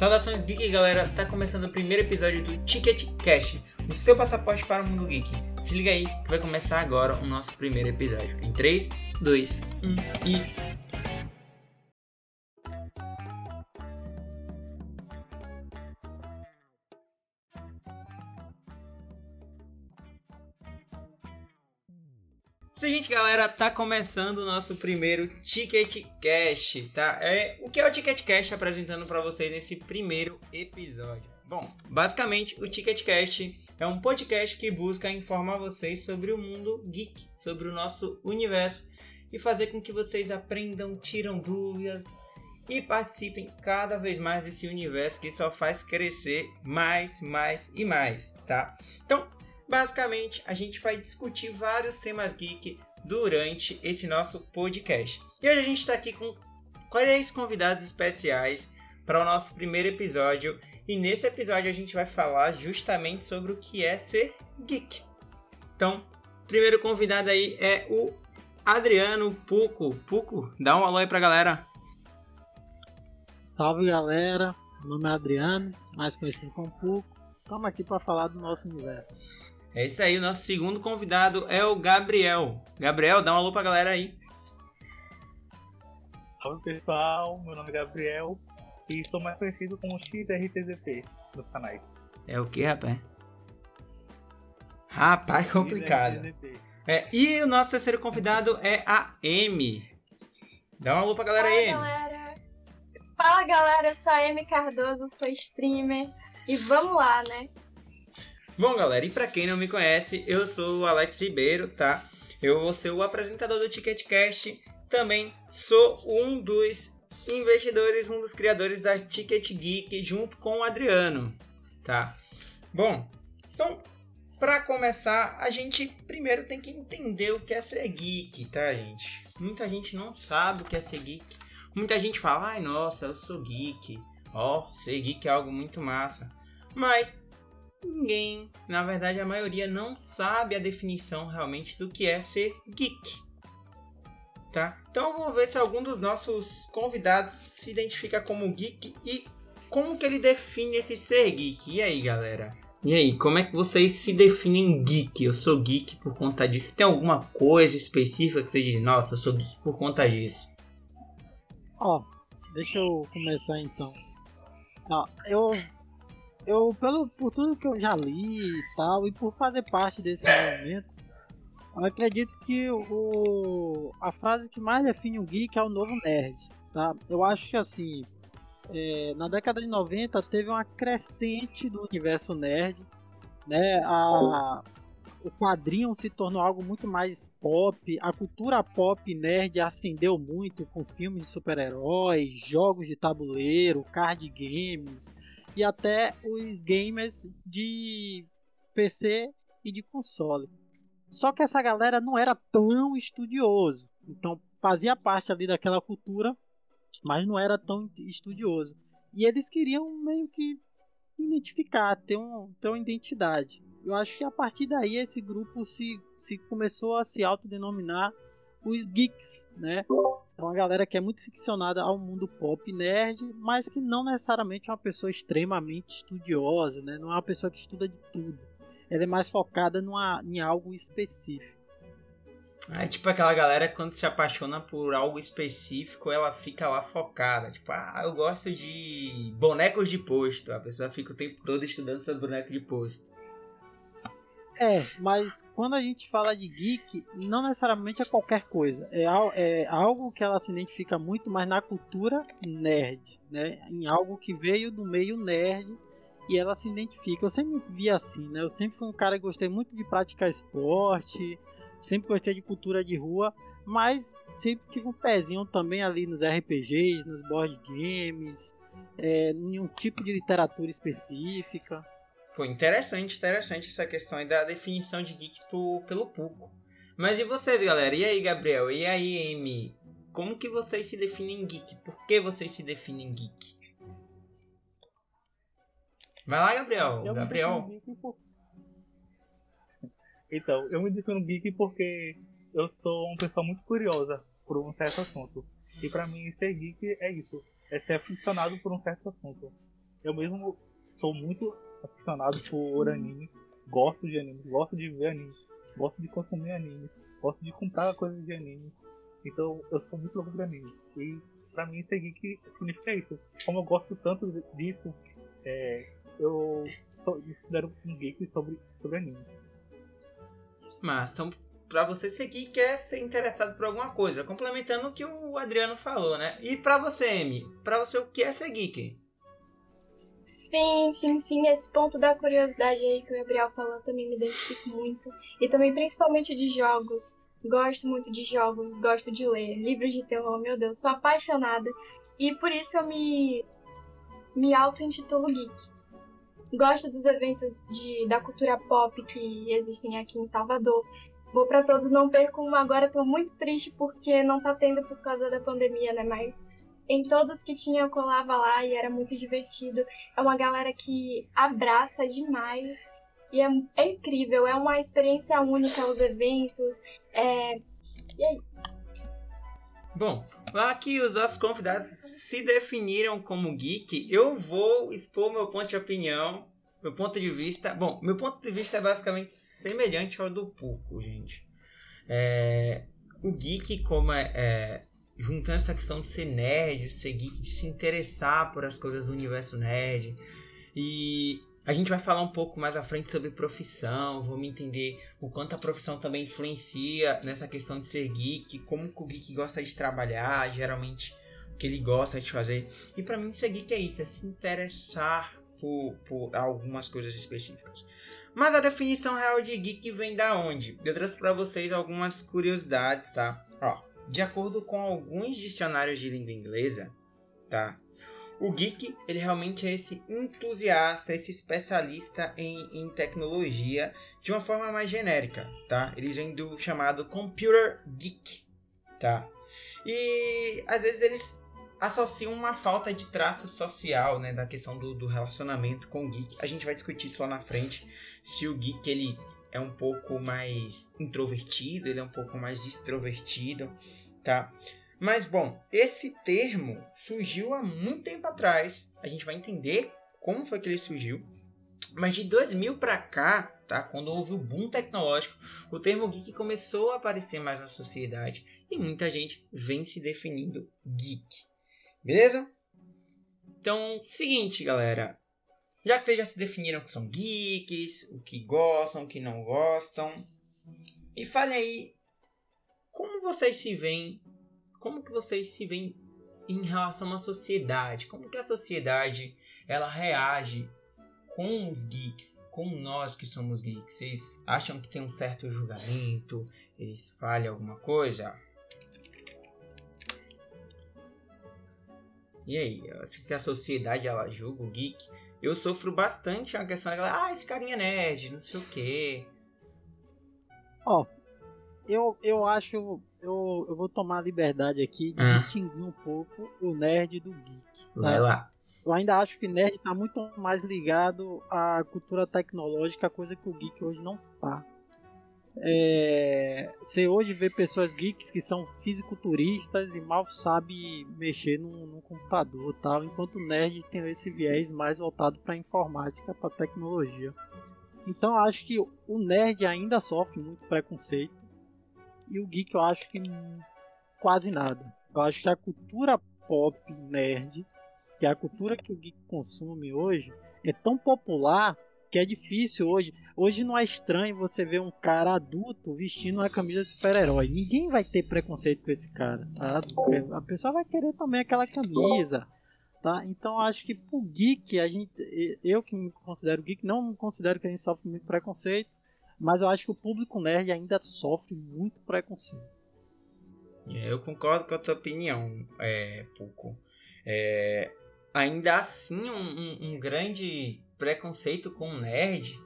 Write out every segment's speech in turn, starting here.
Saudações geek, galera! Tá começando o primeiro episódio do Ticket Cash, o seu passaporte para o mundo geek. Se liga aí que vai começar agora o nosso primeiro episódio. Em 3, 2, 1 e galera, tá começando o nosso primeiro Ticket Cash, tá? É, o que é o Ticket Cash apresentando para vocês nesse primeiro episódio? Bom, basicamente o Ticket Cash é um podcast que busca informar vocês sobre o mundo geek, sobre o nosso universo e fazer com que vocês aprendam, tiram dúvidas e participem cada vez mais desse universo que só faz crescer mais, mais e mais, tá? Então, Basicamente, a gente vai discutir vários temas geek durante esse nosso podcast. E hoje a gente está aqui com três convidados especiais para o nosso primeiro episódio. E nesse episódio a gente vai falar justamente sobre o que é ser geek. Então, primeiro convidado aí é o Adriano Puco. Puco, dá um alô aí pra galera. Salve galera, meu nome é Adriano, mais conhecido como Puco. Estamos aqui para falar do nosso universo. É isso aí, o nosso segundo convidado é o Gabriel. Gabriel, dá um alô pra galera aí. Salve pessoal, meu nome é Gabriel e sou mais conhecido como XRTZT nos canais. É o que, rapaz? Rapaz, complicado. É, e o nosso terceiro convidado é a M. Dá um alô pra galera Fala, aí. Galera. Fala galera, eu sou a M Cardoso, sou streamer. E vamos lá, né? Bom, galera, e para quem não me conhece, eu sou o Alex Ribeiro, tá? Eu vou ser o apresentador do TicketCast. Também sou um dos investidores, um dos criadores da Ticket Geek, junto com o Adriano, tá? Bom, então, para começar, a gente primeiro tem que entender o que é ser geek, tá, gente? Muita gente não sabe o que é ser geek. Muita gente fala, ai, nossa, eu sou geek. Ó, oh, ser geek é algo muito massa. Mas ninguém, na verdade a maioria não sabe a definição realmente do que é ser geek. Tá? Então vamos ver se algum dos nossos convidados se identifica como geek e como que ele define esse ser geek. E aí, galera? E aí, como é que vocês se definem geek? Eu sou geek por conta disso. Tem alguma coisa específica que você diz, nossa, eu sou geek por conta disso? Ó, deixa eu começar então. Ó, eu eu, pelo, por tudo que eu já li e tal, e por fazer parte desse movimento, eu acredito que o, a frase que mais define o geek é o novo nerd. Tá? Eu acho que assim, é, na década de 90 teve uma crescente do universo nerd. Né? A, o quadrinho se tornou algo muito mais pop, a cultura pop nerd ascendeu muito com filmes de super-heróis, jogos de tabuleiro, card games, e até os gamers de PC e de console. Só que essa galera não era tão estudioso, então fazia parte ali daquela cultura, mas não era tão estudioso. E eles queriam meio que identificar, ter, um, ter uma identidade. Eu acho que a partir daí esse grupo se, se começou a se autodenominar os geeks, né? É uma galera que é muito ficcionada ao mundo pop nerd, mas que não necessariamente é uma pessoa extremamente estudiosa, né? Não é uma pessoa que estuda de tudo. Ela é mais focada numa, em algo específico. É tipo aquela galera quando se apaixona por algo específico, ela fica lá focada. Tipo, ah, eu gosto de bonecos de posto. A pessoa fica o tempo todo estudando sobre boneco de posto. É, mas quando a gente fala de geek, não necessariamente é qualquer coisa. É, é algo que ela se identifica muito mais na cultura nerd, né? Em algo que veio do meio nerd e ela se identifica. Eu sempre vi assim, né? Eu sempre fui um cara que gostei muito de praticar esporte, sempre gostei de cultura de rua, mas sempre tive um pezinho também ali nos RPGs, nos board games, é, em um tipo de literatura específica. Pô, interessante, interessante essa questão aí da definição de geek pro, pelo Puco. Mas e vocês, galera? E aí, Gabriel? E aí, Amy? Como que vocês se definem geek? Por que vocês se definem geek? Vai lá, Gabriel. Eu Gabriel. Por... Então, eu me defino geek porque eu sou uma pessoa muito curiosa por um certo assunto. E para mim, ser geek é isso. É ser aficionado por um certo assunto. eu mesmo sou muito apaixonado por anime, gosto de anime, gosto de ver anime, gosto de consumir anime, gosto de comprar coisas de anime. Então eu sou muito louco de anime. E pra mim ser geek significa isso. Como eu gosto tanto disso, é, eu me considero um geek sobre, sobre anime. Mas, então, pra você geek, quer ser interessado por alguma coisa. Complementando o que o Adriano falou, né? E pra você, Amy, pra você o que é ser geek? Sim, sim, sim. Esse ponto da curiosidade aí que o Gabriel falou também me identifico muito. E também principalmente de jogos. Gosto muito de jogos, gosto de ler. Livros de terror, meu Deus, sou apaixonada. E por isso eu me, me auto-intitulo geek. Gosto dos eventos de, da cultura pop que existem aqui em Salvador. Vou para todos, não perco um. Agora tô muito triste porque não tá tendo por causa da pandemia, né? Mas em todos que tinha eu colava lá e era muito divertido. É uma galera que abraça demais e é, é incrível, é uma experiência única os eventos. É... E é isso. Bom, aqui os nossos convidados se definiram como geek. Eu vou expor meu ponto de opinião, meu ponto de vista. Bom, meu ponto de vista é basicamente semelhante ao do Puco, gente. É, o geek, como é, é, juntando essa questão de ser nerd, de ser geek, de se interessar por as coisas do universo nerd. E a gente vai falar um pouco mais à frente sobre profissão, vamos entender o quanto a profissão também influencia nessa questão de ser geek, como o geek gosta de trabalhar, geralmente o que ele gosta de fazer. E para mim ser geek é isso, é se interessar por, por algumas coisas específicas. Mas a definição real de geek vem da onde? Eu trouxe para vocês algumas curiosidades, tá? Ó, de acordo com alguns dicionários de língua inglesa, tá? O geek, ele realmente é esse entusiasta, esse especialista em, em tecnologia de uma forma mais genérica, tá? Eles vêm do chamado computer geek, tá? E às vezes eles associam uma falta de traço social, né, da questão do, do relacionamento com o geek. A gente vai discutir isso lá na frente, se o geek ele é um pouco mais introvertido, ele é um pouco mais extrovertido, tá? Mas bom, esse termo surgiu há muito tempo atrás. A gente vai entender como foi que ele surgiu. Mas de 2000 para cá, tá? Quando houve o boom tecnológico, o termo geek começou a aparecer mais na sociedade e muita gente vem se definindo geek. Beleza? Então, seguinte, galera. Já que vocês já se definiram que são geeks, o que gostam, o que não gostam, e falem aí como vocês se veem como que vocês se veem em relação à sociedade? Como que a sociedade ela reage com os geeks, com nós que somos geeks? Vocês acham que tem um certo julgamento? Eles falham alguma coisa? E aí, acho que a sociedade ela julga o geek. Eu sofro bastante a questão da ah, esse carinha é nerd, não sei o quê. Ó, oh, eu, eu acho eu, eu vou tomar a liberdade aqui de Ah. distinguir um pouco o nerd do geek. Vai tá? lá. Eu ainda acho que nerd está muito mais ligado à cultura tecnológica, coisa que o geek hoje não tá. É, você hoje vê pessoas geeks que são fisiculturistas e mal sabe mexer no, no computador, tal, enquanto o nerd tem esse viés mais voltado para informática, para tecnologia. Então eu acho que o nerd ainda sofre muito preconceito e o geek eu acho que quase nada. Eu acho que a cultura pop nerd, que é a cultura que o geek consome hoje, é tão popular que é difícil hoje. Hoje não é estranho você ver um cara adulto vestindo uma camisa de super-herói. Ninguém vai ter preconceito com esse cara, tá? A pessoa vai querer também aquela camisa, tá? Então acho que pro geek, a gente, eu que me considero geek, não considero que a gente sofre muito preconceito, mas eu acho que o público nerd ainda sofre muito preconceito. É, eu concordo com a tua opinião, é, pouco. É, ainda assim, um, um, grande preconceito com o nerd,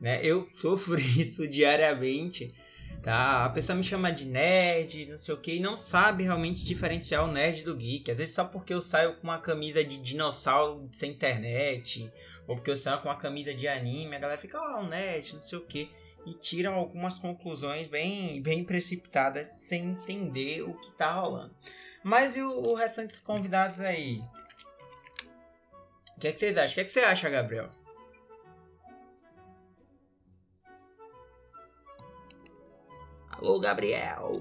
né? Eu sofro isso diariamente, tá? A pessoa me chama de nerd, não sei o que, e não sabe realmente diferenciar o nerd do geek. Às vezes só porque eu saio com uma camisa de dinossauro sem internet, ou porque eu saio com uma camisa de anime, a galera fica, ó, oh, um nerd, não sei o que e tiram algumas conclusões bem, bem precipitadas sem entender o que tá rolando. Mas e o, o restante dos convidados aí? O que, é que vocês acham? O que, é que você acha, Gabriel? Alô, Gabriel!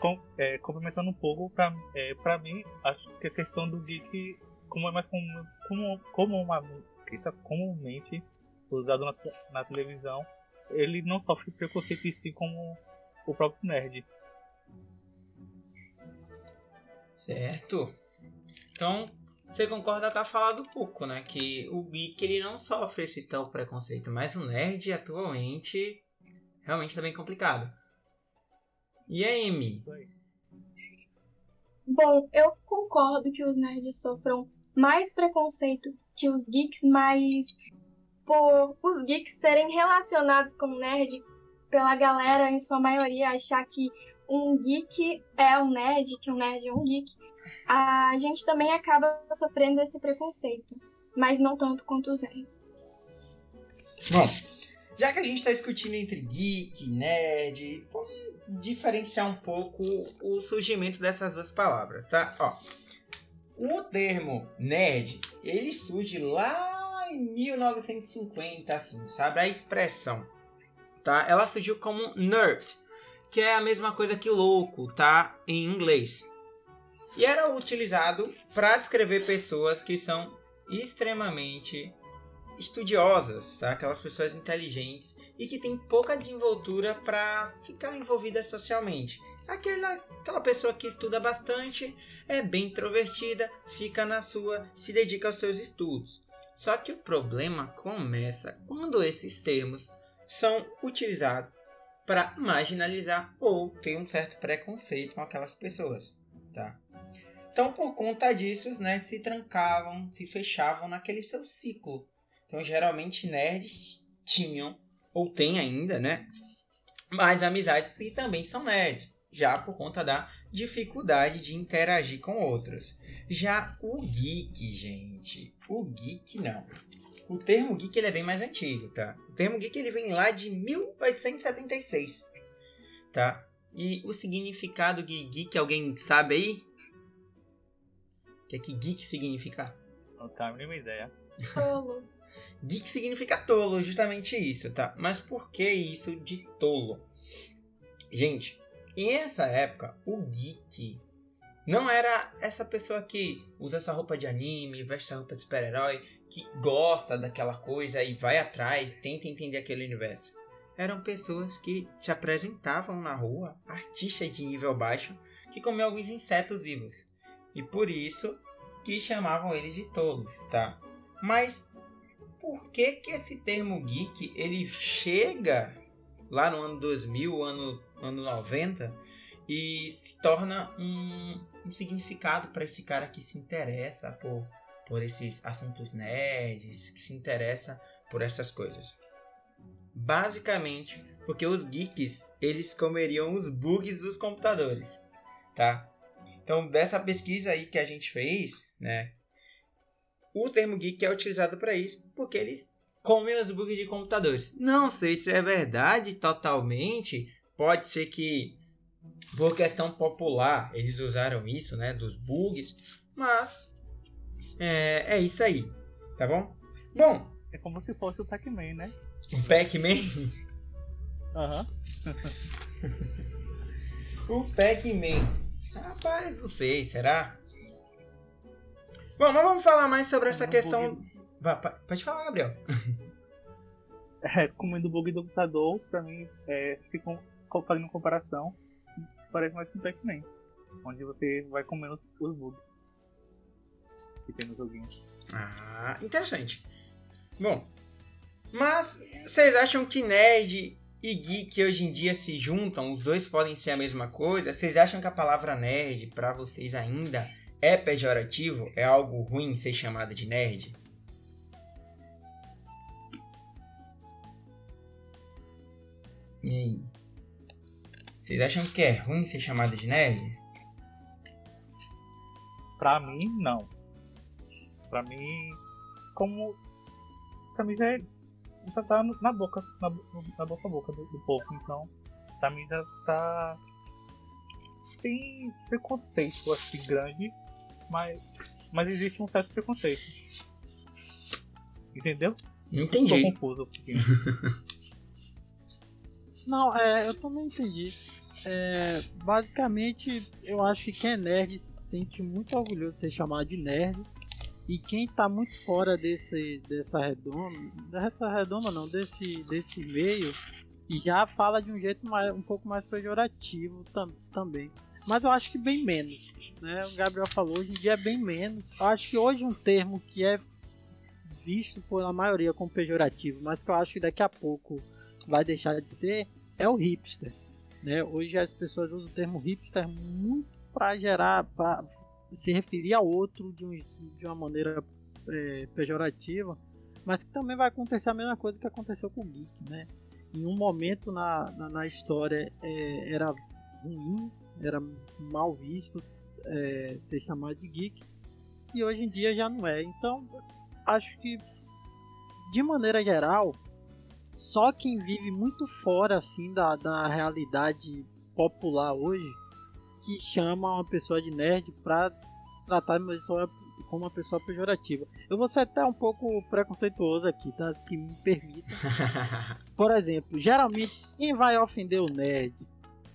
Com, é, complementando um pouco, pra, é, pra mim, acho que a questão do geek, como é mais comum, como, como uma, está comumente usado na, na televisão, ele não sofre preconceito em si como o próprio nerd. Certo. Então, você concorda com a fala do Puco, né? Que o geek ele não sofre esse tal preconceito, mas o nerd atualmente realmente tá bem complicado. E a Amy? Bom, eu concordo que os nerds sofram mais preconceito que os geeks, mas por os geeks serem relacionados com nerd, pela galera em sua maioria achar que um geek é um nerd, que um nerd é um geek, a gente também acaba sofrendo esse preconceito, mas não tanto quanto os nerds. Bom, já que a gente está discutindo entre geek, nerd, vamos diferenciar um pouco o surgimento dessas duas palavras, tá? Ó, o termo nerd, ele surge lá em 1950, assim, sabe? A expressão, tá? Ela surgiu como nerd, que é a mesma coisa que louco, tá? Em inglês. E era utilizado para descrever pessoas que são extremamente estudiosas, tá? Aquelas pessoas inteligentes e que têm pouca desenvoltura para ficar envolvidas socialmente. Aquela, aquela pessoa que estuda bastante, é bem introvertida, fica na sua, se dedica aos seus estudos. Só que o problema começa quando esses termos são utilizados para marginalizar ou ter um certo preconceito com aquelas pessoas, tá? Então, por conta disso, os nerds se trancavam, se fechavam naquele seu ciclo. Então, geralmente, nerds tinham, ou têm ainda, né? Mais amizades que também são nerds, já por conta da dificuldade de interagir com outros. Já o geek, gente, o geek não. O termo geek ele é bem mais antigo, tá? O termo geek ele vem lá de 1876, tá? E o significado de geek, alguém sabe aí? O que é que geek significa? Não tenho a mínima ideia. Tolo. Geek significa tolo, justamente isso, tá? Mas por que isso de tolo? Gente, em essa época, o geek não era essa pessoa que usa essa roupa de anime, veste essa roupa de super-herói, que gosta daquela coisa e vai atrás, tenta entender aquele universo. Eram pessoas que se apresentavam na rua, artistas de nível baixo, que comiam alguns insetos vivos e por isso que chamavam eles de tolos, tá? Mas por que que esse termo geek ele chega lá no ano 2000, ano ano 90 e se torna um, um significado para esse cara que se interessa por por esses assuntos nerds, que se interessa por essas coisas. Basicamente, porque os geeks, eles comeriam os bugs dos computadores, tá? Então, dessa pesquisa aí que a gente fez, né? O termo geek é utilizado para isso, porque eles comem os bugs de computadores. Não sei se é verdade totalmente. Pode ser que por questão popular eles usaram isso, né? Dos bugs. Mas é, é isso aí, tá bom? Bom. É como se fosse o Pac-Man, né? O Pac-Man? Aham. o Pac-Man. Rapaz, não sei, será? Bom, mas vamos falar mais sobre essa questão. Vai, pode falar, Gabriel. É, comendo bug do computador, pra mim, é, ficam fazendo comparação, parece mais um Pac-Man. Onde você vai comendo os bugs que tem no joguinho. Ah, interessante. Bom, mas vocês acham que nerd e geek hoje em dia se juntam, os dois podem ser a mesma coisa? Vocês acham que a palavra nerd para vocês ainda é pejorativo? É algo ruim ser chamado de nerd? E aí? Vocês acham que é ruim ser chamado de nerd? Pra mim, não. Pra mim, como. Pra mim já é já tá na boca, na, na boca a boca do, do povo. Então, pra mim já tá. Tem preconceito assim grande mas, mas existe um certo preconceito. Entendeu? Tô Entendi. confuso um pouquinho. Não, é, eu também entendi. É, basicamente, eu acho que quem é nerd se sente muito orgulhoso de ser chamado de nerd. E quem tá muito fora desse, dessa redonda, dessa redonda não, desse, desse meio, já fala de um jeito mais, um pouco mais pejorativo tam, também. Mas eu acho que bem menos, né? O Gabriel falou, hoje em dia é bem menos. Eu acho que hoje um termo que é visto pela maioria como pejorativo, mas que eu acho que daqui a pouco vai deixar de ser, é o hipster. Né? Hoje as pessoas usam o termo hipster muito para gerar, para se referir a outro de, um, de uma maneira é, pejorativa, mas que também vai acontecer a mesma coisa que aconteceu com o geek, né? Em um momento na, na, na história é, era ruim, era mal visto é, ser chamado de geek, e hoje em dia já não é. Então, acho que de maneira geral, só quem vive muito fora assim da, da realidade popular hoje que chama uma pessoa de nerd pra tratar de uma pessoa como uma pessoa pejorativa. Eu vou ser até um pouco preconceituoso aqui, tá? Que me permita. Por exemplo, geralmente quem vai ofender o nerd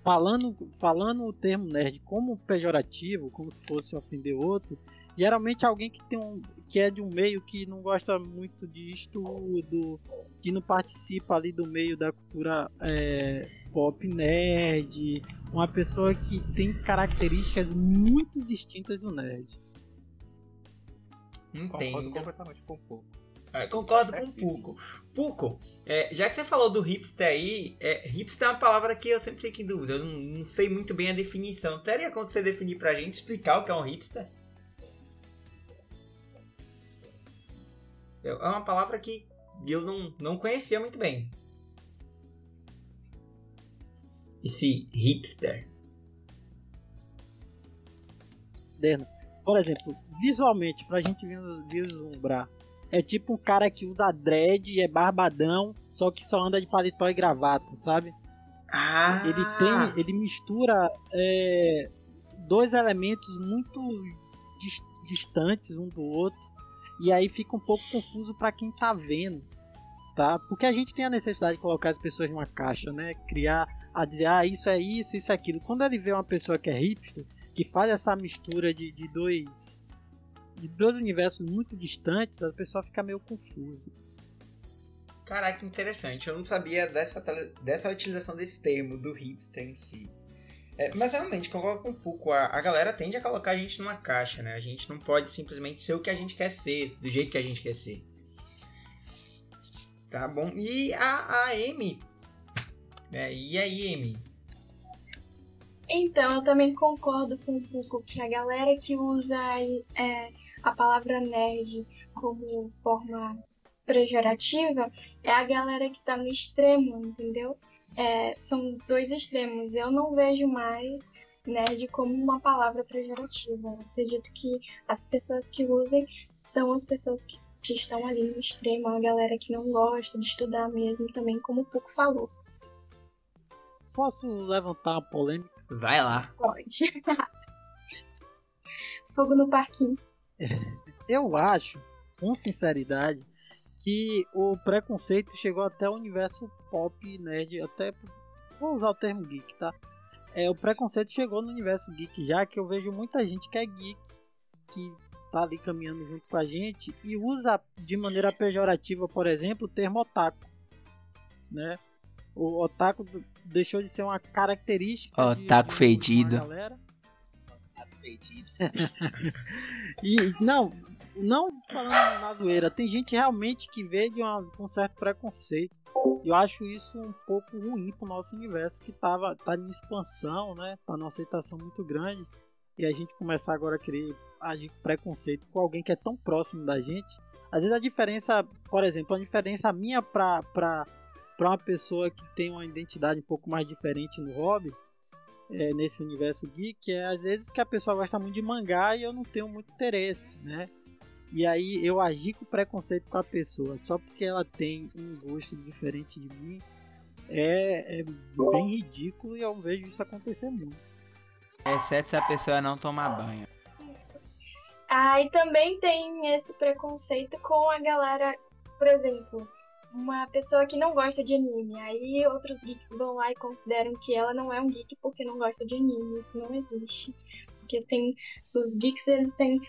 falando, falando o termo nerd como pejorativo, como se fosse ofender outro, geralmente alguém que tem um que é de um meio que não gosta muito de estudo, que não participa ali do meio da cultura é, pop nerd, uma pessoa que tem características muito distintas do nerd. Concordo Entendo. completamente com o pouco. É, concordo com o Puco. Puco, é, já que você falou do hipster aí, é, hipster é uma palavra que eu sempre fico em dúvida. Eu não, não sei muito bem a definição. Teria como você definir pra gente, explicar o que é um hipster? É uma palavra que eu não, não conhecia muito bem. Esse hipster. Deno. Por exemplo, visualmente, pra gente vis- vislumbrar, é tipo um cara que usa dread e é barbadão, só que só anda de paletó e gravata, sabe? Ah! Ele tem, ele mistura é, dois elementos muito dis- distantes um do outro e aí fica um pouco confuso para quem tá vendo, tá? Porque a gente tem a necessidade de colocar as pessoas numa caixa, né? Criar a dizer, ah, isso é isso, isso é aquilo. Quando ele vê uma pessoa que é hipster, que faz essa mistura de, de dois de dois universos muito distantes, a pessoa fica meio confusa. Caraca, interessante. Eu não sabia dessa, dessa utilização desse termo, do hipster em si. É, mas realmente, concordo com um pouco. A, a galera tende a colocar a gente numa caixa, né? A gente não pode simplesmente ser o que a gente quer ser, do jeito que a gente quer ser. Tá bom? E a, a Amy? É, e aí, Amy? Então, eu também concordo com um pouco que a galera que usa é, a palavra nerd como forma pejorativa é a galera que tá no extremo, entendeu? É, são dois extremos. Eu não vejo mais nerd como uma palavra pejorativa. Eu acredito que as pessoas que usem são as pessoas que, que estão ali no extremo, a galera que não gosta de estudar mesmo, também, como o Pouco falou. Posso levantar uma polêmica? Vai lá. Pode. Fogo no parquinho. Eu acho, com sinceridade, que o preconceito chegou até o universo pop nerd, até vou usar o termo geek, tá? É, o preconceito chegou no universo geek já que eu vejo muita gente que é geek, que tá ali caminhando junto com a gente e usa de maneira pejorativa, por exemplo, o termo otaku, né? O otaku deixou de ser uma característica de- Otaku de uma fedido. galera. E não, não falando na zoeira, tem gente realmente que vê de uma- com um certo preconceito. Eu acho isso um pouco ruim pro nosso universo que tava tá em expansão, né? Tá numa aceitação muito grande. E a gente começar agora a querer agir com preconceito com alguém que é tão próximo da gente. Às vezes a diferença, por exemplo, a diferença minha pra, pra, pra uma pessoa que tem uma identidade um pouco mais diferente no hobby, é, nesse universo geek, é às vezes que a pessoa gosta muito de mangá e eu não tenho muito interesse, né? E aí eu agir com preconceito com a pessoa só porque ela tem um gosto diferente de mim é, é bem ridículo e eu vejo isso acontecer muito. Exceto se a pessoa não tomar banho. Aí também tem esse preconceito com a galera, por exemplo, uma pessoa que não gosta de anime. Aí outros geeks vão lá e consideram que ela não é um geek porque não gosta de anime. Isso não existe. Porque tem os geeks, eles têm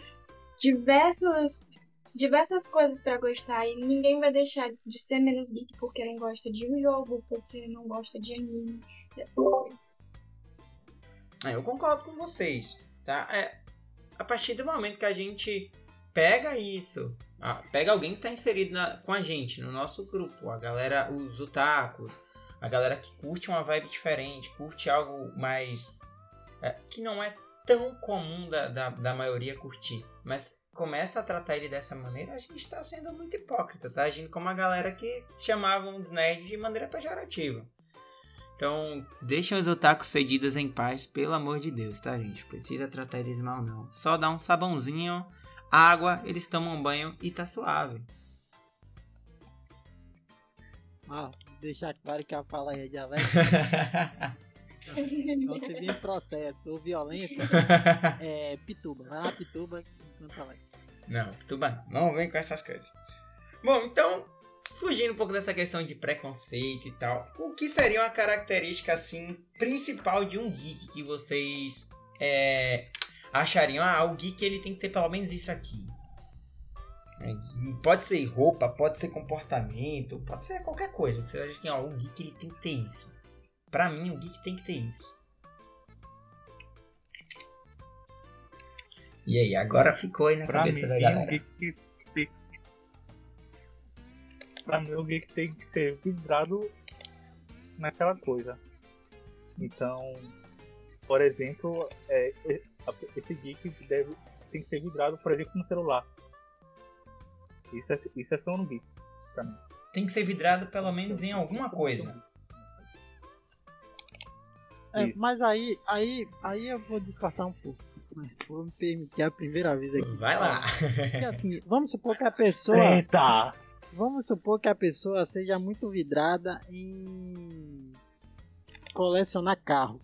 diversos diversas coisas para gostar e ninguém vai deixar de ser menos geek porque não gosta de um jogo, porque não gosta de anime, essas coisas. É, eu concordo com vocês, tá? É, a partir do momento que a gente pega isso, ah, pega alguém que tá inserido na, com a gente, no nosso grupo, a galera, os otakus, a galera que curte uma vibe diferente, curte algo mais. É, que não é tão comum da, da, da maioria curtir, mas começa a tratar ele dessa maneira, a gente está sendo muito hipócrita, tá agindo como a galera que chamavam os nerds de maneira pejorativa. Então, deixem os otakus cedidos em paz, pelo amor de Deus, tá, gente? Precisa tratar eles mal, não. Só dá um sabãozinho, água, eles tomam banho e tá suave. Ah, deixar claro que a fala aí é de Alex. Não teve processo ou violência, é Pituba. Vai lá, Pituba, enquanto Alex. Não, Pituba não. Não vem com essas coisas. Bom, então, fugindo um pouco dessa questão de preconceito e tal, o que seria uma característica, assim, principal de um geek que vocês é, achariam? Ah, o geek ele tem que ter pelo menos isso aqui. Pode ser roupa, pode ser comportamento, pode ser qualquer coisa. Você acha que ó, um geek ele tem que ter isso. Pra mim, o geek tem que ter isso. E aí, agora ficou aí na Pra cabeça mim, da o galera. geek pra mim, o geek tem que ser vidrado naquela coisa. Então, por exemplo, é, esse geek deve, tem que ser vidrado, por exemplo, no celular. Isso é, isso é ser um geek, pra mim. Tem que ser vidrado pelo menos em alguma coisa. É, mas aí, aí, aí eu vou descartar um pouco. Vou me permitir a primeira vez aqui. Vai lá. Porque assim, vamos supor que a pessoa. Eita! Vamos supor que a pessoa seja muito vidrada em colecionar carro.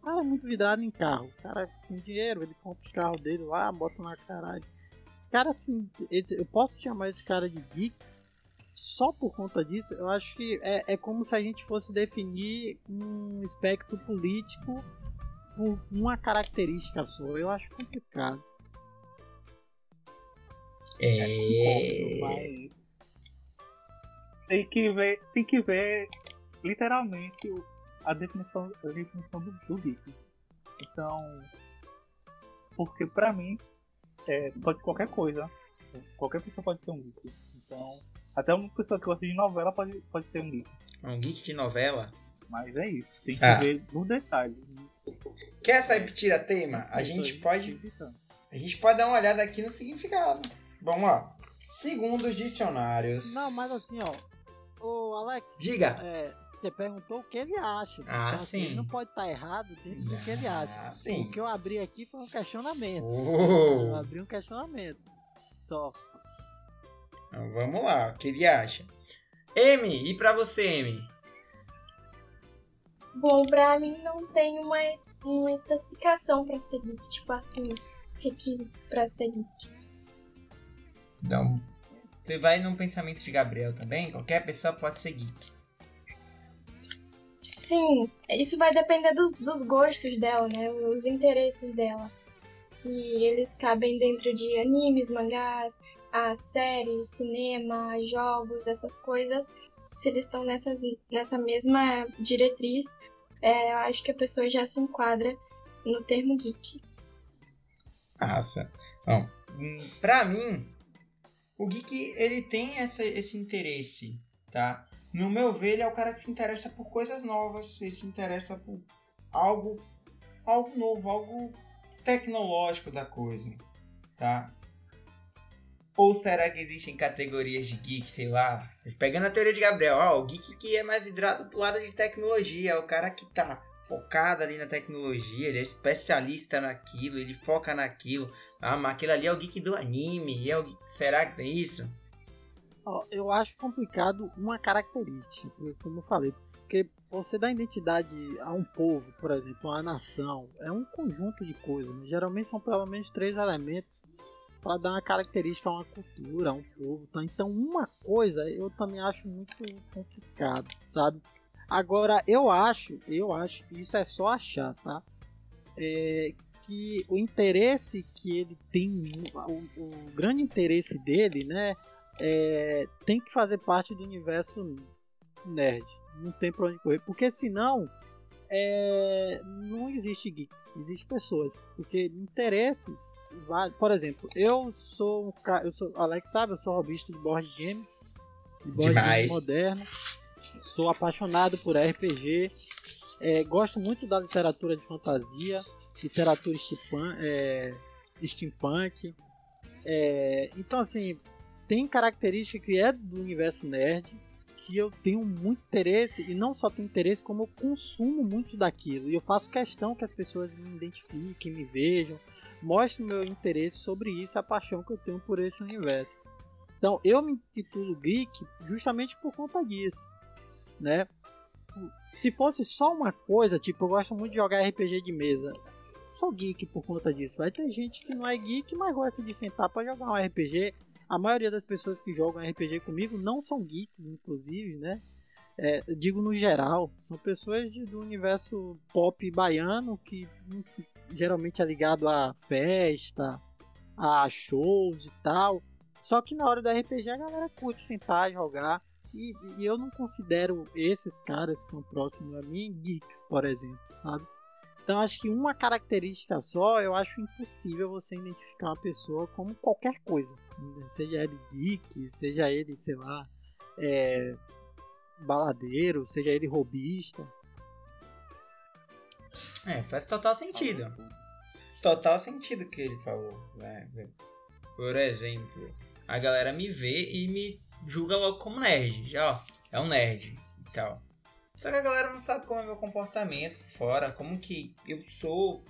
O cara é muito vidrado em carro. O cara tem dinheiro, ele compra os carros dele lá, bota na garagem. Esse cara, assim, eu posso chamar esse cara de geek só por conta disso. Eu acho que é, é como se a gente fosse definir um espectro político por uma característica só. Eu acho complicado. É. Mas tem que ver, tem que ver literalmente o- a definição, a definição do, do geek. Então, porque pra mim é, pode qualquer coisa, qualquer pessoa pode ser um geek. Então, até uma pessoa que gosta de novela pode, pode ser um geek. Um geek de novela. Mas é isso, tem que Ah. ver no detalhe. Quer saber tira tema? A gente pode A gente pode dar uma olhada aqui no significado. Vamos lá. Segundo os dicionários. Não, mas assim, ó. Ô, Alex, Diga. é, você perguntou o que ele acha. Ah, então, assim, sim. ele não pode estar errado dentro do que ele acha. Ah, sim. O que eu abri aqui foi um questionamento. Oh. Eu abri um questionamento. Só. Então, vamos lá. O que ele acha? M, e pra você, M? Bom, pra mim não tem uma, uma especificação pra geek, tipo assim, requisitos pra geek. Então, você vai num pensamento de Gabriel também? Qualquer pessoa pode ser geek. Sim, isso vai depender dos, dos gostos dela, né? Os interesses dela. Se eles cabem dentro de animes, mangás, as séries, cinema, jogos, essas coisas. Se eles estão nessas, nessa mesma diretriz, é, eu acho que a pessoa já se enquadra no termo geek. Nossa. Bom, hum, pra mim, o geek, ele tem essa, esse interesse, tá? No meu ver, ele é o cara que se interessa por coisas novas, ele se interessa por algo, algo novo, algo tecnológico da coisa, tá? Ou será que existem categorias de geek, sei lá? Pegando a teoria de Gabriel, ó, o geek que é mais vidrado pro lado de tecnologia, é o cara que tá focado ali na tecnologia, ele é especialista naquilo, ele foca naquilo. Ah, mas aquilo ali é o geek do anime, é o geek... será que tem isso? Eu acho complicado uma característica, como eu falei. Porque você dá identidade a um povo, por exemplo, a nação, é um conjunto de coisas. né? Geralmente são pelo menos três elementos para dar uma característica a uma cultura, a um povo. Tá? Então, uma coisa eu também acho muito complicado, sabe? Agora, eu acho, eu acho, isso é só achar, tá? É, que o interesse que ele tem, o, o grande interesse dele, né, é, tem que fazer parte do universo nerd. Não tem pra onde correr, porque senão é, não existe geeks, existe pessoas, porque interesses por exemplo, eu sou um cara, eu sou, Alex sabe, eu sou robista de board game, de board Demais. game moderno, sou apaixonado por RPG, é, gosto muito da literatura de fantasia, literatura steampunk, é, steampunk. É, então assim, tem característica que é do universo nerd, que eu tenho muito interesse, e não só tenho interesse, como eu consumo muito daquilo. E eu faço questão que as pessoas me identifiquem, me vejam, mostre meu interesse sobre isso, a paixão que eu tenho por esse universo. Então, eu me intitulo geek justamente por conta disso, né? Se fosse só uma coisa, tipo, eu gosto muito de jogar RPG de mesa, sou geek por conta disso. Vai ter gente que não é geek, mas gosta de sentar para jogar um RPG. A maioria das pessoas que jogam RPG comigo não são geeks, inclusive, né? É, digo no geral, são pessoas de, do universo pop baiano que geralmente é ligado a festa, a shows e tal. Só que na hora do RPG a galera curte sentar, jogar. E, e, eu não considero esses caras que são próximos a mim geeks, por exemplo, sabe? Então acho que uma característica só, eu acho impossível você identificar uma pessoa como qualquer coisa. Seja ele geek, seja ele, sei lá, é, baladeiro, seja ele robista. É, faz total sentido. Total sentido que ele falou. Né? Por exemplo, a galera me vê e me julga logo como nerd. Já, ó, é um nerd e tal. Só que a galera não sabe como é meu comportamento fora, como que eu sou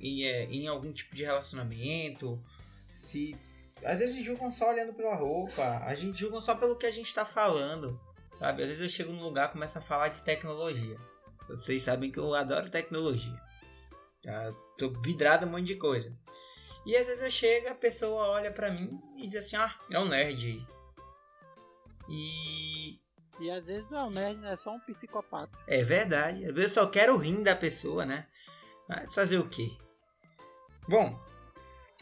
em, é, em algum tipo de relacionamento. Se às vezes julgam só olhando pela roupa, a gente julgam só pelo que a gente tá falando, sabe? Às vezes eu chego num lugar começo a falar de tecnologia. Vocês sabem que eu adoro tecnologia. Já tô vidrado um monte de coisa. E às vezes eu chego, a pessoa olha pra mim e diz assim, ah, é um nerd. E. E às vezes não é um nerd, né? É só um psicopata. É verdade. Às vezes eu só quero rir da pessoa, né? Mas fazer o quê? Bom,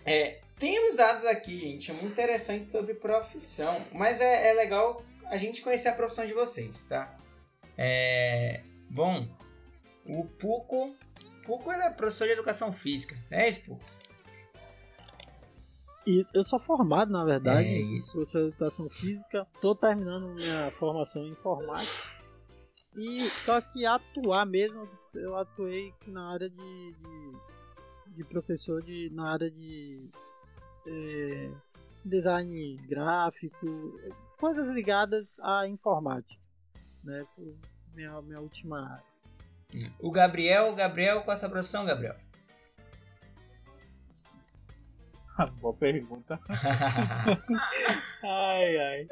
é, temos dados aqui, gente, muito interessantes sobre profissão. Mas é, é legal a gente conhecer a profissão de vocês, tá? É, Bom, o Puco. Puco é professor de educação física, é isso, Puco? Isso, eu sou formado, na verdade, é isso. professor de educação física. Tô terminando minha formação em informática. E só que atuar mesmo, eu atuei na área de, de, de professor de, na área de é, design gráfico, coisas ligadas à informática, né? minha, minha última área. O Gabriel, Gabriel, qual é a sua profissão, Gabriel? Boa pergunta. ai, ai.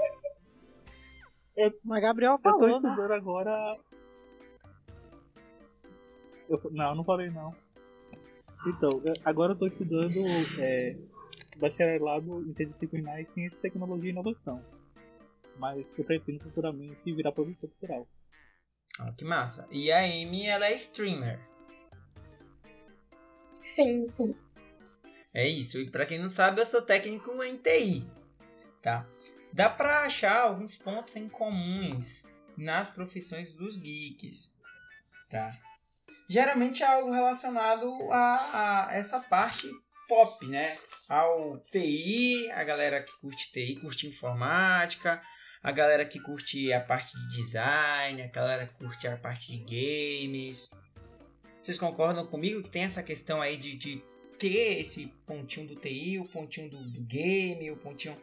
Eu, Mas Gabriel falou, eu tô né? estudando né? agora. Eu, não, não falei não. Então, agora eu tô estudando é, bacharelado interdisciplinar em ciência, tecnologia e inovação. Mas eu pretendo futuramente virar professor cultural. Ah, que massa. E a Amy, ela é streamer. Sim, sim. É isso. E pra quem não sabe, eu sou técnico em TI. Tá? Dá pra achar alguns pontos em comuns nas profissões dos geeks. Tá? Geralmente é algo relacionado a, a essa parte pop, né? Ao TI, a galera que curte TI, curte informática, a galera que curte a parte de design, a galera que curte a parte de games. Vocês concordam comigo que tem essa questão aí de, de ter esse pontinho do TI, o pontinho do, do game, o pontinho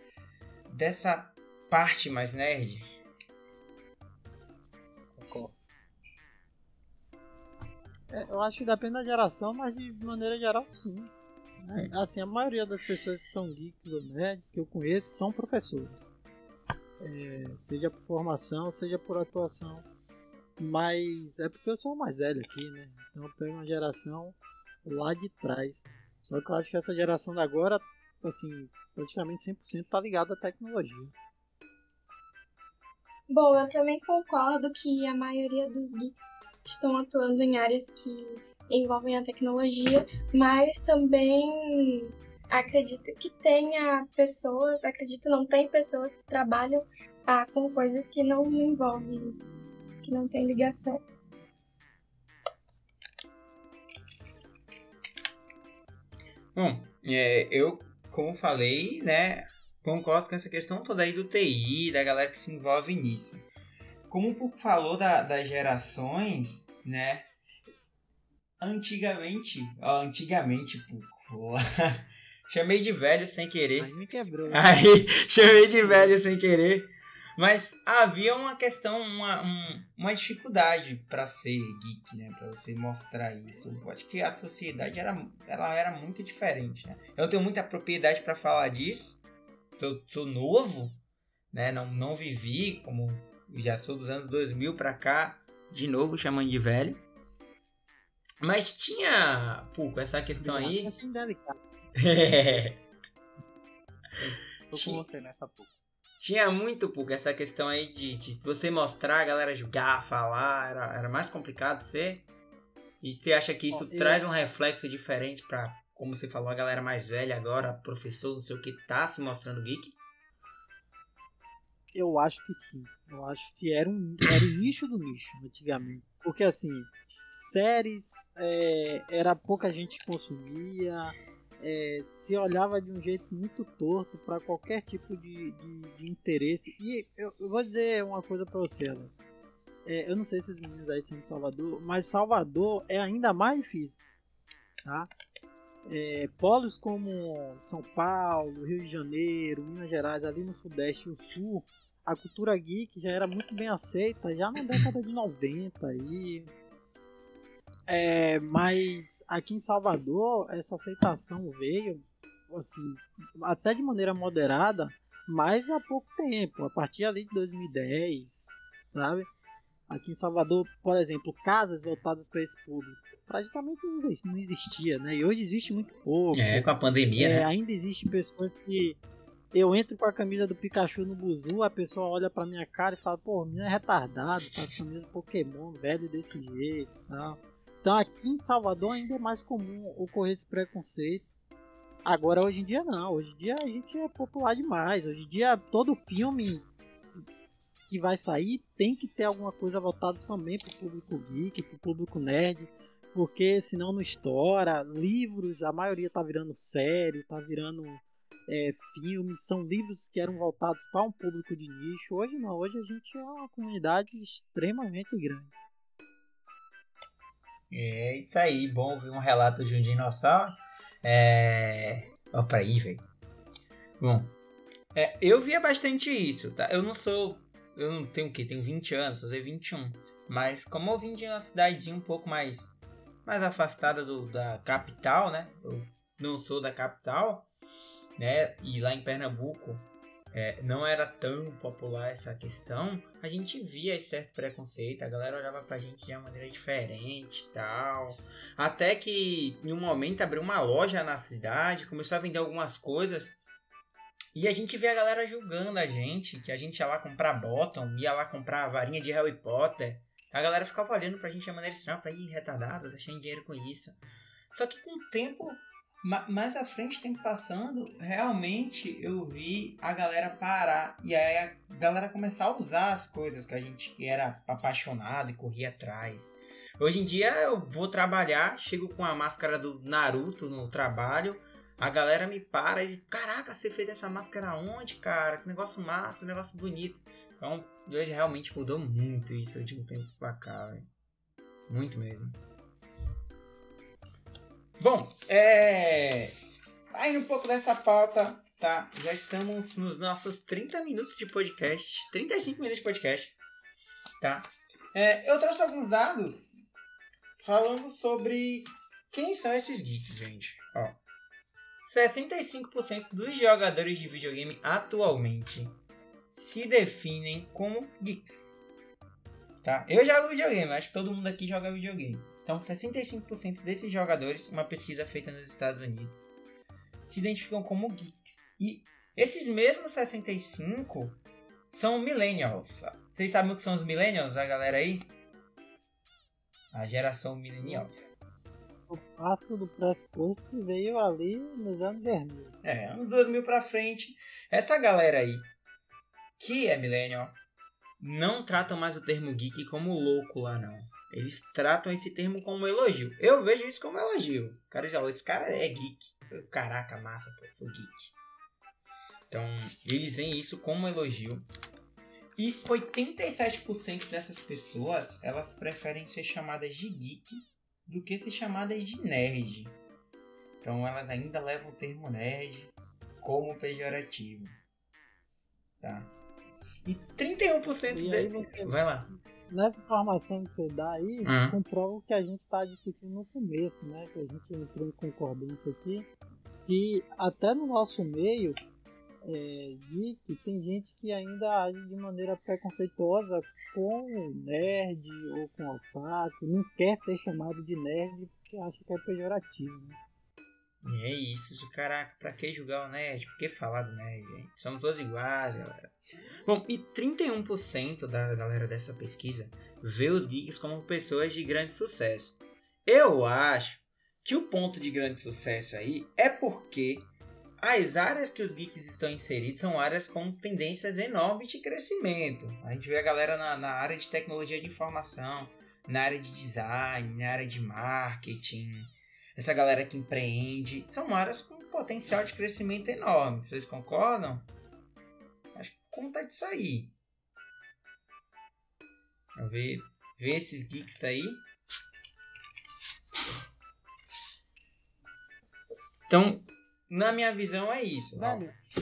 dessa parte mais nerd? É, eu acho que depende da geração, mas de maneira geral sim. Né? Assim, a maioria das pessoas que são geeks ou nerds que eu conheço são professores é, seja por formação, seja por atuação. Mas é porque eu sou o mais velho aqui, né? Então eu pego uma geração lá de trás. Só que eu acho que essa geração da agora assim, praticamente 100% tá ligado à tecnologia. Bom, eu também concordo que a maioria dos geeks estão atuando em áreas que envolvem a tecnologia, mas também acredito que tenha pessoas, acredito não, tem pessoas que trabalham ah, com coisas que não envolvem isso, que não tem ligação. Bom, é, eu, como falei, né, concordo com essa questão toda aí do TI, da galera que se envolve nisso. Como o Puco falou da, das gerações, né, antigamente, ó, antigamente, Puco, chamei de velho sem querer. Aí me quebrou. Aí, chamei de velho sem querer. Mas havia uma questão, uma, um, uma dificuldade para ser geek, né? Para você mostrar isso. Eu acho que a sociedade era, ela era muito diferente, né? Eu tenho muita propriedade para falar disso. Sou, sou novo, né? Não, não vivi, como já sou dos anos 2000 para cá, de novo chamando de velho. Mas tinha, pouco essa questão aí. É. Tô com você nessa pouco. Tinha muito, pouco essa questão aí de, de, você mostrar, a galera jogar, falar, era, era mais complicado ser. E você acha que isso eu... traz um reflexo diferente pra, como você falou, a galera mais velha agora, professor, não sei o que, tá se mostrando geek? Eu acho que sim. Eu acho que era, um, era o nicho do nicho, antigamente. Porque assim, séries é, era pouca gente que consumia, é, se olhava de um jeito muito torto para qualquer tipo de, de, de, interesse. E eu, eu, vou dizer uma coisa para você, Alex. É, eu não sei se os meninos aí são de Salvador, mas Salvador é ainda mais difícil. Tá? É, polos como São Paulo, Rio de Janeiro, Minas Gerais, ali no Sudeste e o Sul, a cultura geek já era muito bem aceita já na década de 90 aí, é, mas aqui em Salvador, essa aceitação veio, assim, até de maneira moderada, mas há pouco tempo, a partir ali de 2010, sabe? Aqui em Salvador, por exemplo, casas voltadas para esse público praticamente não existia, né? E hoje existe muito pouco. É, com a pandemia, é, né? Ainda existem pessoas que eu entro com a camisa do Pikachu no buzu, a pessoa olha pra minha cara e fala, pô, menino é retardado, tá com a camisa do Pokémon, velho desse jeito e tal. Então aqui em Salvador ainda é mais comum ocorrer esse preconceito. Agora hoje em dia não, hoje em dia a gente é popular demais. Hoje em dia todo filme que vai sair tem que ter alguma coisa voltada também pro público geek, pro público nerd, porque senão não estoura. Livros, a maioria tá virando série, tá virando é, filmes, são livros que eram voltados para um público de nicho. Hoje não, hoje a gente é uma comunidade extremamente grande. É isso aí, bom ouvir um relato de um dinossauro. É. Opa aí, velho. Bom, é, eu via bastante isso, tá? Eu não sou. Eu não tenho o quê? Tenho 20 anos, fazer 21. Mas como eu vim de uma cidadezinha um pouco mais. mais afastada do, da capital, né? Eu não sou da capital, né? E lá em Pernambuco é, não era tão popular essa questão, a gente via esse certo preconceito, a galera olhava pra gente de uma maneira diferente tal. Até que em um momento abriu uma loja na cidade, começou a vender algumas coisas. E a gente via a galera julgando a gente, que a gente ia lá comprar bottom, ia lá comprar a varinha de Harry Potter. A galera ficava olhando pra gente de maneira estranha, pra ir retardado, tá cheio dinheiro com isso. Só que com o tempo mais à frente, tempo passando, realmente eu vi a galera parar e aí a galera começar a usar as coisas que a gente era apaixonado e corria atrás. Hoje em dia eu vou trabalhar, chego com a máscara do Naruto no trabalho, a galera me para e diz: Caraca, você fez essa máscara onde, cara? Que negócio massa, que negócio bonito. Então, hoje realmente mudou muito isso de um tempo pra cá. Muito mesmo. Bom, é. Saindo um pouco dessa pauta, tá? Já estamos nos nossos 30 minutos de podcast. 35 minutos de podcast, tá? É, eu trouxe alguns dados falando sobre quem são esses geeks, gente. Ó. 65% dos jogadores de videogame atualmente se definem como geeks. Tá? Eu jogo videogame, acho que todo mundo aqui joga videogame. Então, 65% desses jogadores, uma pesquisa feita nos Estados Unidos, se identificam como geeks. E esses mesmos 65 são millennials. Vocês sabem o que são os millennials, a galera aí? A geração millennials. O passo do pressuposto veio ali nos anos 2000. É, uns 2000 pra frente. Essa galera aí, que é millennial, não tratam mais o termo geek como louco lá, não. Eles tratam esse termo como elogio. Eu vejo isso como elogio. O cara já, esse cara é geek. Caraca, massa, pô, sou geek. Então, eles veem isso como elogio. E 87% dessas pessoas, elas preferem ser chamadas de geek do que ser chamadas de nerd. Então, elas ainda levam o termo nerd como pejorativo. Tá? E 31% E de... você, Vai lá. Nessa informação que você dá aí, Hum. comprova o que a gente está discutindo no começo, né? Que a gente entrou em concordância aqui, que até no nosso meio, é, geek, tem gente que ainda age de maneira preconceituosa com nerd ou com otaku, não quer ser chamado de nerd porque acha que é pejorativo. Né? E é isso, caraca, pra que julgar o nerd? Por que falar do nerd, gente? Somos todos iguais, galera. Bom, e 31% da galera dessa pesquisa vê os geeks como pessoas de grande sucesso. Eu acho que o ponto de grande sucesso aí é porque as áreas que os geeks estão inseridos são áreas com tendências enormes de crescimento. A gente vê a galera na, na área de tecnologia de informação, na área de design, na área de marketing, essa galera que empreende, são áreas com potencial de crescimento enorme. Vocês concordam? Acho que conta disso aí. Ver, ver esses geeks aí. Então, na minha visão é isso. Velho, é,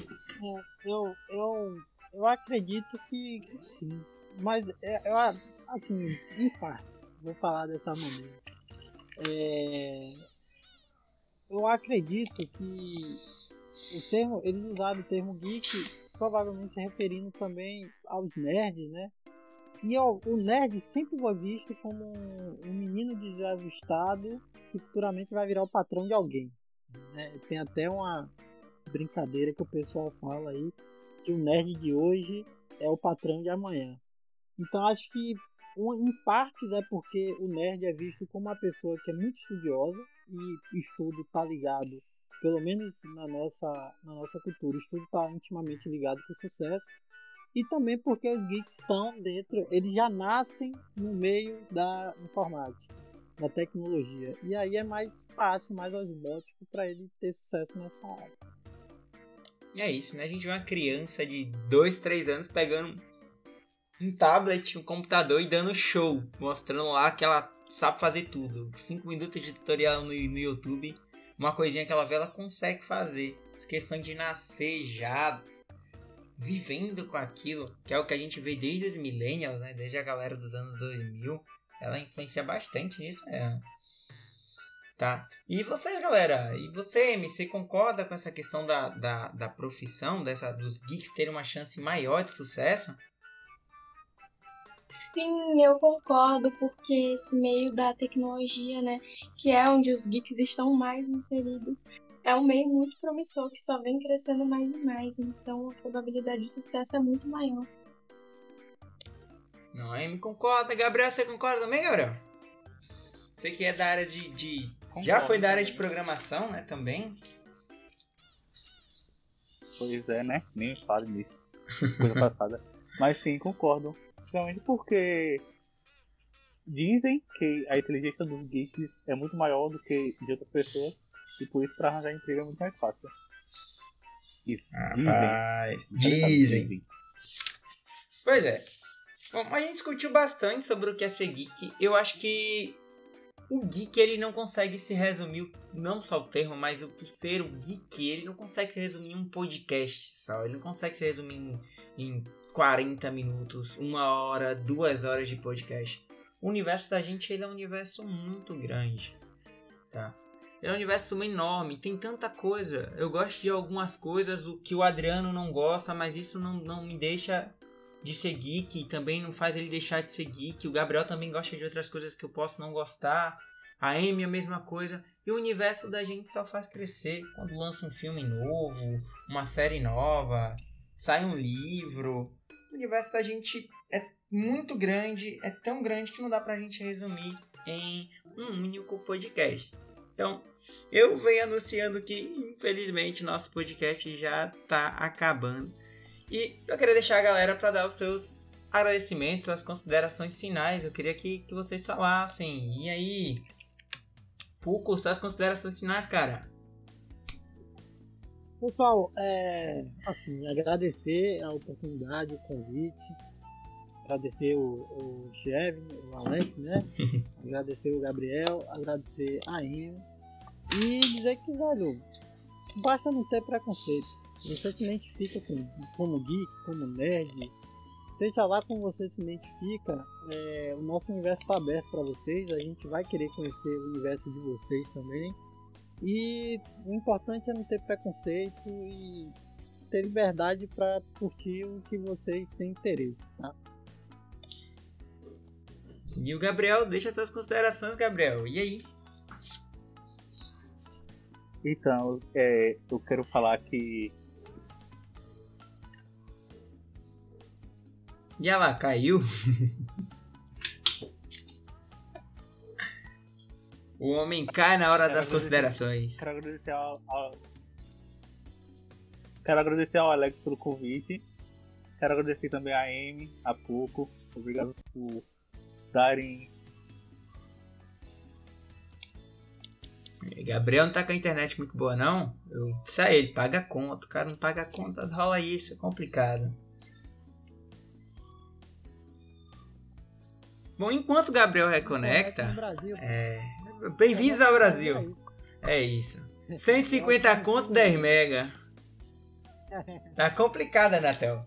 eu, eu, eu acredito que, que sim. Mas, é, eu, assim, em partes, vou falar dessa maneira. É, eu acredito que o termo, eles usaram o termo geek provavelmente se referindo também aos nerds, né? E o nerd sempre foi visto como um, um menino desajustado que futuramente vai virar o patrão de alguém. né? Tem até uma brincadeira que o pessoal fala aí que o nerd de hoje é o patrão de amanhã. Então acho que um- em partes é porque o nerd é visto como uma pessoa que é muito estudiosa e estudo está ligado, pelo menos na nossa, na nossa cultura, estudo está intimamente ligado com o sucesso. E também porque os geeks estão dentro, eles já nascem no meio da informática, da tecnologia. E aí é mais fácil, mais osmótico para ele ter sucesso nessa área. É isso, né? A gente vê uma criança de 2, 3 anos pegando um tablet, um computador e dando show, mostrando lá que ela sabe fazer tudo. 5 minutos de tutorial no, no YouTube, uma coisinha que ela vê, ela consegue fazer. Essa questão de nascer já vivendo com aquilo, que é o que a gente vê desde os millennials, né? Desde a galera dos anos 2000, ela influencia bastante nisso mesmo. Tá. E vocês, galera? E você, MC, concorda com essa questão da, da, da profissão, dessa, dos geeks terem uma chance maior de sucesso? Sim, eu concordo, porque esse meio da tecnologia, né, que é onde os geeks estão mais inseridos, é um meio muito promissor que só vem crescendo mais e mais, então a probabilidade de sucesso é muito maior. Não, aí me concorda. Gabriel, você concorda também, Gabriel? Você que é da área de. de- já Concordo foi da área de programação, né? Também. Pois é, né? Nem fale nisso. Coisa passada. Mas sim, concordo. Principalmente porque dizem que a inteligência dos geeks é muito maior do que de outras pessoas. E por isso pra arranjar emprego é muito mais fácil. Isso. Rapaz, dizem. Pois é. Bom, a gente discutiu bastante sobre o que é ser geek. Eu acho que o geek ele não consegue se resumir, não só o termo, mas o o ser o geek, ele não consegue se resumir em um podcast só. Ele não consegue se resumir em, em 40 minutos, uma hora, duas horas de podcast. O universo da gente ele é um universo muito grande, tá? É um universo enorme, tem tanta coisa. Eu gosto de algumas coisas, que o Adriano não gosta, mas isso não, não me deixa de ser geek, e também não faz ele deixar de ser geek. O Gabriel também gosta de outras coisas que eu posso não gostar. A Amy a mesma coisa. E o universo da gente só faz crescer quando lança um filme novo, uma série nova, sai um livro. O universo da gente é muito grande, é tão grande que não dá pra gente resumir em um único podcast. Então, eu venho anunciando que, infelizmente, nosso podcast já tá acabando. E eu queria deixar a galera para dar os seus agradecimentos, suas considerações finais. Eu queria que, que vocês falassem. E aí, Puco, suas considerações finais, cara? Pessoal, é, assim, agradecer a oportunidade, o convite, agradecer o, o o Alex, né? agradecer o Gabriel, agradecer a Inho e dizer que, velho, basta não ter preconceito. Se você se identifica com, como geek, como nerd, seja lá como você se identifica, é, o nosso universo está aberto para vocês. A gente vai querer conhecer o universo de vocês também. E o importante é não ter preconceito e ter liberdade para curtir o que vocês têm interesse, tá? E o Gabriel, deixa suas considerações, Gabriel. E aí? Então, é, eu quero falar que. E ela caiu? o homem cai na hora das considerações. Quero agradecer ao, ao, Quero agradecer ao Alex pelo convite. Quero agradecer também a Amy, a Pouco. Obrigado por darem. Gabriel não tá com a internet muito boa, não? Eu sei, ele paga conta. O cara não paga conta, rola isso, é complicado. Bom, enquanto o Gabriel reconecta. É... Bem-vindos ao Brasil. É isso. 150 conto, 10 mega. Tá complicada, Natel.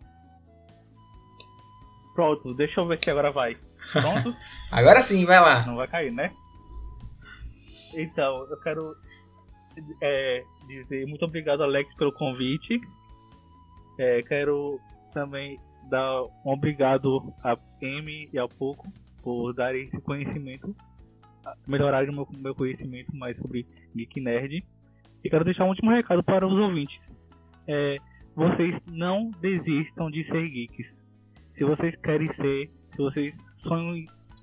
Pronto, deixa eu ver se agora vai. Pronto? Agora sim, vai lá. Não vai cair, né? Então, eu quero é, dizer muito obrigado, Alex, pelo convite. É, quero também dar um obrigado a M e ao Pouco por darem esse conhecimento, melhorarem o meu, meu conhecimento mais sobre Geek Nerd. E quero deixar um último recado para os ouvintes. É, vocês não desistam de ser geeks. Se vocês querem ser, se vocês sonham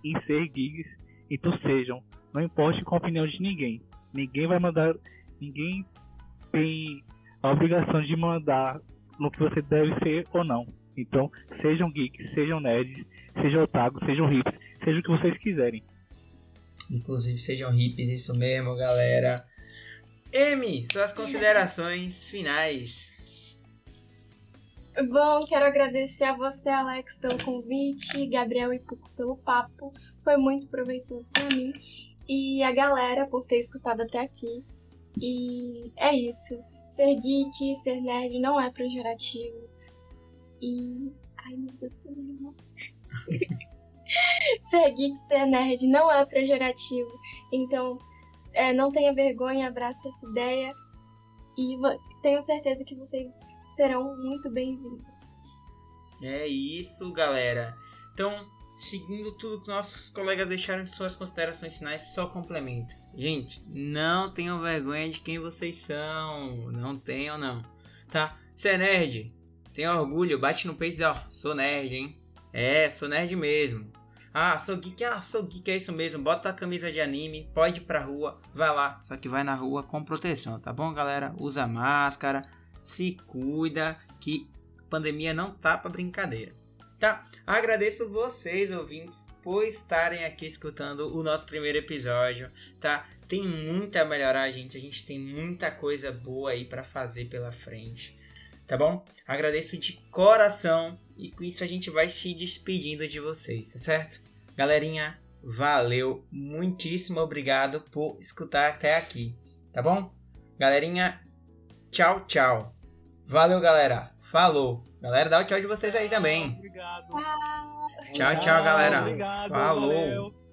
em ser gigs, então sejam. Não importe com a opinião de ninguém. Ninguém vai mandar. Ninguém tem a obrigação de mandar no que você deve ser ou não. Então, sejam geeks, sejam nerds, sejam otaku, sejam hips, seja o que vocês quiserem. Inclusive, sejam hips, isso mesmo, galera. M, suas considerações finais. Bom, quero agradecer a você, Alex, pelo convite, Gabriel e Puco pelo papo. Foi muito proveitoso para mim. E a galera por ter escutado até aqui. E é isso. Ser geek, ser nerd não é pejorativo. E. Ai meu Deus, tô mal. ser geek, ser nerd não é pejorativo. Então, é, não tenha vergonha, abrace essa ideia. E tenho certeza que vocês serão muito bem-vindos. É isso, galera. Então, seguindo tudo que nossos colegas deixaram de suas considerações finais, só complemento. Gente, não tenham vergonha de quem vocês são. Não tenham, não. Tá? Você é nerd? Tem orgulho, bate no peito e ó, sou nerd, hein? É, sou nerd mesmo. Ah, sou geek, ah, sou geek, é isso mesmo. Bota a camisa de anime, pode ir pra rua, vai lá. Só que vai na rua com proteção, tá bom, galera? Usa máscara, se cuida, que pandemia não tá pra brincadeira. Tá? Agradeço vocês, ouvintes, por estarem aqui escutando o nosso primeiro episódio, tá? Tem muito a melhorar, gente. A gente tem muita coisa boa aí para fazer pela frente, tá bom? Agradeço de coração e com isso a gente vai se despedindo de vocês, tá certo? Galerinha, valeu, muitíssimo obrigado por escutar até aqui, tá bom? Galerinha, tchau, tchau. Valeu, galera. Falou. Galera, dá o tchau de vocês aí também. Obrigado. Tchau, tchau, galera. Obrigado, Falou. Valeu.